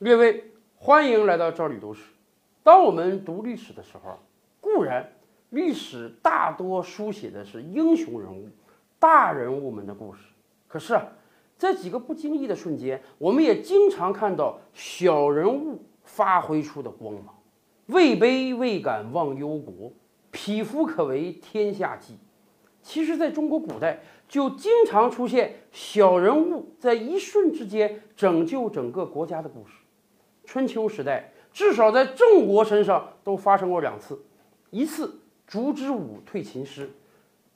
列位，欢迎来到赵李读史。当我们读历史的时候，固然历史大多书写的是英雄人物、大人物们的故事，可是啊，在几个不经意的瞬间，我们也经常看到小人物发挥出的光芒。位卑未敢忘忧国，匹夫可为天下计。其实，在中国古代就经常出现小人物在一瞬之间拯救整个国家的故事。春秋时代，至少在郑国身上都发生过两次：一次烛之武退秦师，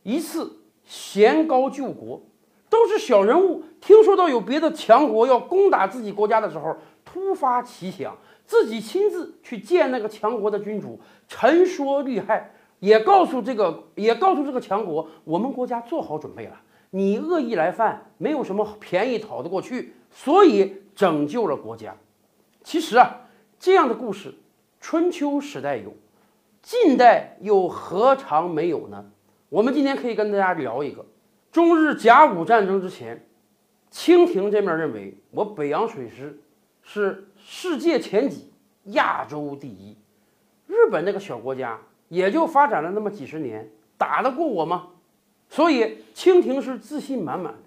一次贤高救国，都是小人物听说到有别的强国要攻打自己国家的时候，突发奇想。自己亲自去见那个强国的君主，陈说利害，也告诉这个，也告诉这个强国，我们国家做好准备了，你恶意来犯，没有什么便宜讨得过去，所以拯救了国家。其实啊，这样的故事，春秋时代有，近代又何尝没有呢？我们今天可以跟大家聊一个，中日甲午战争之前，清廷这面认为我北洋水师。是世界前几，亚洲第一。日本那个小国家也就发展了那么几十年，打得过我吗？所以清廷是自信满满的。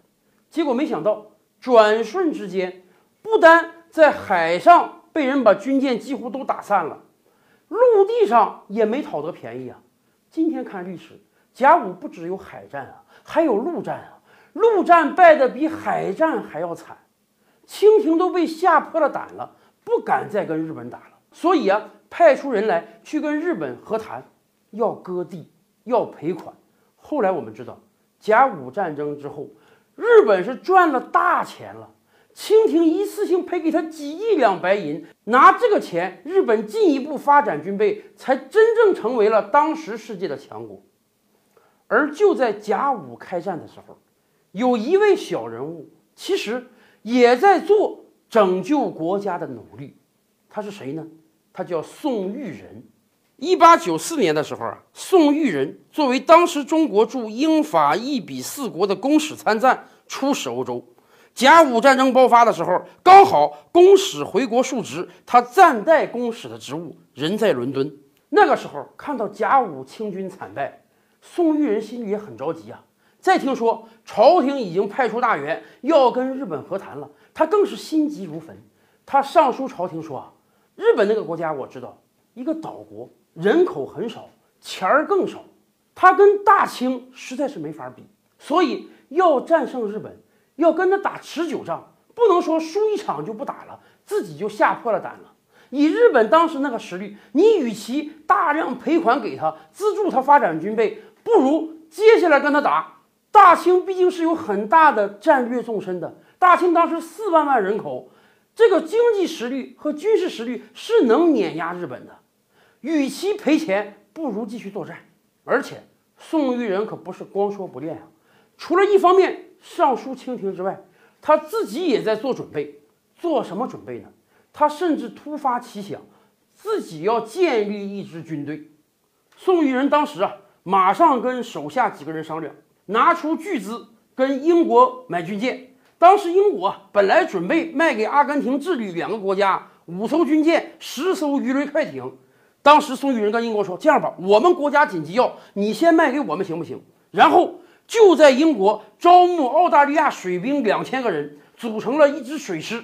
结果没想到，转瞬之间，不单在海上被人把军舰几乎都打散了，陆地上也没讨得便宜啊。今天看历史，甲午不只有海战啊，还有陆战啊。陆战败得比海战还要惨。清廷都被吓破了胆了，不敢再跟日本打了。所以啊，派出人来去跟日本和谈，要割地，要赔款。后来我们知道，甲午战争之后，日本是赚了大钱了。清廷一次性赔给他几亿两白银，拿这个钱，日本进一步发展军备，才真正成为了当时世界的强国。而就在甲午开战的时候，有一位小人物，其实。也在做拯救国家的努力，他是谁呢？他叫宋玉仁。一八九四年的时候啊，宋玉仁作为当时中国驻英法意比四国的公使参赞，出使欧洲。甲午战争爆发的时候，刚好公使回国述职，他暂代公使的职务，人在伦敦。那个时候看到甲午清军惨败，宋玉仁心里也很着急啊。再听说朝廷已经派出大员要跟日本和谈了，他更是心急如焚。他上书朝廷说：“啊，日本那个国家我知道，一个岛国，人口很少，钱儿更少，他跟大清实在是没法比。所以要战胜日本，要跟他打持久战，不能说输一场就不打了，自己就吓破了胆了。以日本当时那个实力，你与其大量赔款给他，资助他发展军备，不如接下来跟他打。”大清毕竟是有很大的战略纵深的，大清当时四万万人口，这个经济实力和军事实力是能碾压日本的。与其赔钱，不如继续作战。而且宋玉人可不是光说不练啊，除了一方面上书清廷之外，他自己也在做准备。做什么准备呢？他甚至突发奇想，自己要建立一支军队。宋玉人当时啊，马上跟手下几个人商量。拿出巨资跟英国买军舰，当时英国本来准备卖给阿根廷、智利两个国家五艘军舰、十艘鱼雷快艇。当时宋玉人跟英国说：“这样吧，我们国家紧急要，你先卖给我们行不行？”然后就在英国招募澳大利亚水兵两千个人，组成了一支水师。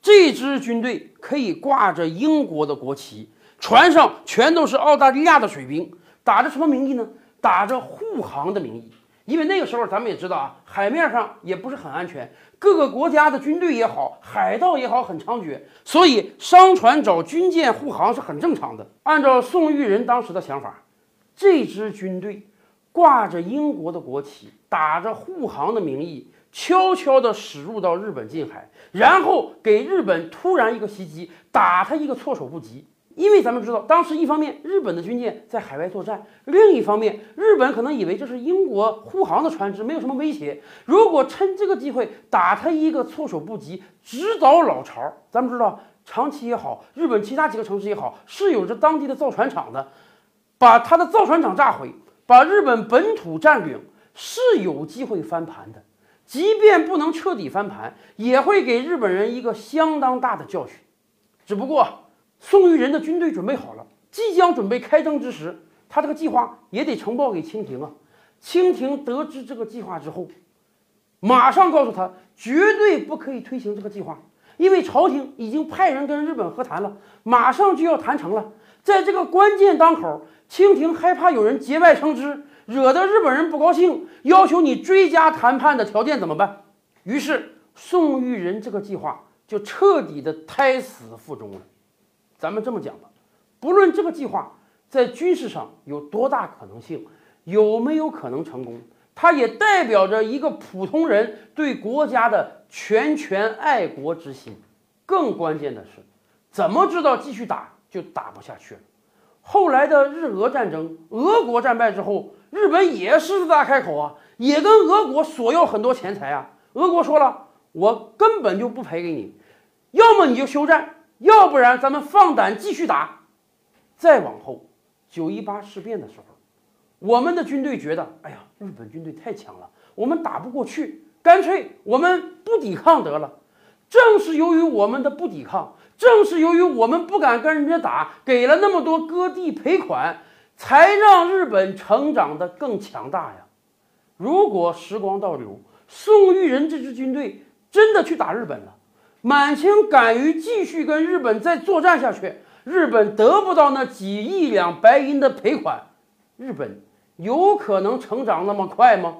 这支军队可以挂着英国的国旗，船上全都是澳大利亚的水兵，打着什么名义呢？打着护航的名义。因为那个时候咱们也知道啊，海面上也不是很安全，各个国家的军队也好，海盗也好，很猖獗，所以商船找军舰护航是很正常的。按照宋玉人当时的想法，这支军队挂着英国的国旗，打着护航的名义，悄悄地驶入到日本近海，然后给日本突然一个袭击，打他一个措手不及。因为咱们知道，当时一方面日本的军舰在海外作战，另一方面日本可能以为这是英国护航的船只，没有什么威胁。如果趁这个机会打他一个措手不及，直捣老巢，咱们知道长崎也好，日本其他几个城市也好，是有着当地的造船厂的，把他的造船厂炸毁，把日本本土占领，是有机会翻盘的。即便不能彻底翻盘，也会给日本人一个相当大的教训。只不过宋玉人的军队准备好了，即将准备开征之时，他这个计划也得呈报给清廷啊。清廷得知这个计划之后，马上告诉他绝对不可以推行这个计划，因为朝廷已经派人跟日本和谈了，马上就要谈成了。在这个关键当口，清廷害怕有人节外生枝，惹得日本人不高兴，要求你追加谈判的条件怎么办？于是宋玉人这个计划就彻底的胎死腹中了。咱们这么讲吧，不论这个计划在军事上有多大可能性。有没有可能成功？它也代表着一个普通人对国家的全权爱国之心。更关键的是，怎么知道继续打就打不下去了？后来的日俄战争，俄国战败之后，日本也狮子大开口啊，也跟俄国索要很多钱财啊。俄国说了，我根本就不赔给你，要么你就休战，要不然咱们放胆继续打。再往后，九一八事变的时候。我们的军队觉得，哎呀，日本军队太强了，我们打不过去，干脆我们不抵抗得了。正是由于我们的不抵抗，正是由于我们不敢跟人家打，给了那么多割地赔款，才让日本成长得更强大呀。如果时光倒流，宋玉人这支军队真的去打日本了，满清敢于继续跟日本再作战下去，日本得不到那几亿两白银的赔款，日本。有可能成长那么快吗？